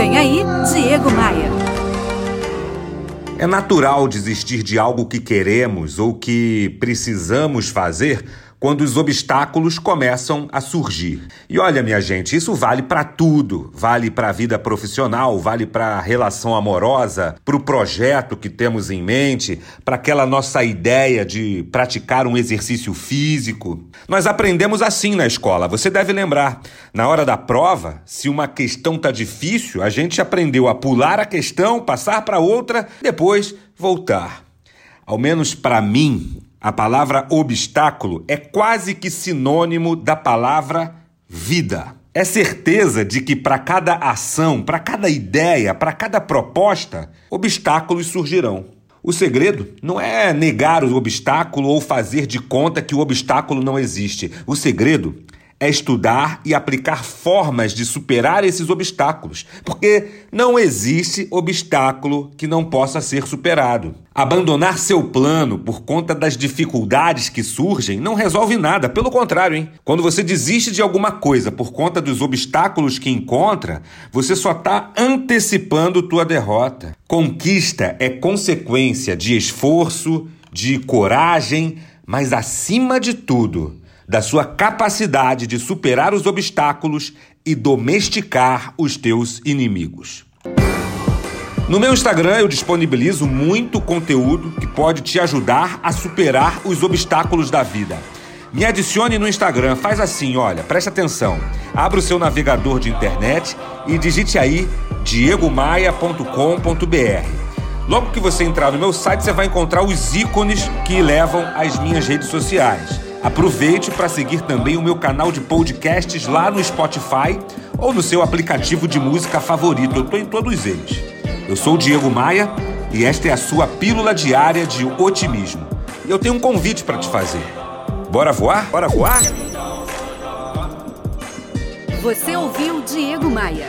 Vem aí, Diego Maia. É natural desistir de algo que queremos ou que precisamos fazer quando os obstáculos começam a surgir. E olha, minha gente, isso vale para tudo. Vale para a vida profissional, vale para a relação amorosa, para o projeto que temos em mente, para aquela nossa ideia de praticar um exercício físico. Nós aprendemos assim na escola. Você deve lembrar, na hora da prova, se uma questão tá difícil, a gente aprendeu a pular a questão, passar para outra, depois voltar. Ao menos para mim, a palavra obstáculo é quase que sinônimo da palavra vida. É certeza de que para cada ação, para cada ideia, para cada proposta, obstáculos surgirão. O segredo não é negar o obstáculo ou fazer de conta que o obstáculo não existe. O segredo é estudar e aplicar formas de superar esses obstáculos, porque não existe obstáculo que não possa ser superado. Abandonar seu plano por conta das dificuldades que surgem não resolve nada, pelo contrário, hein? Quando você desiste de alguma coisa por conta dos obstáculos que encontra, você só está antecipando tua derrota. Conquista é consequência de esforço, de coragem, mas acima de tudo, da sua capacidade de superar os obstáculos e domesticar os teus inimigos. No meu Instagram eu disponibilizo muito conteúdo que pode te ajudar a superar os obstáculos da vida. Me adicione no Instagram, faz assim, olha, preste atenção. Abra o seu navegador de internet e digite aí diegomaia.com.br. Logo que você entrar no meu site, você vai encontrar os ícones que levam às minhas redes sociais. Aproveite para seguir também o meu canal de podcasts lá no Spotify ou no seu aplicativo de música favorito. Eu estou em todos eles. Eu sou o Diego Maia e esta é a sua pílula diária de otimismo. E eu tenho um convite para te fazer. Bora voar? Bora voar? Você ouviu Diego Maia.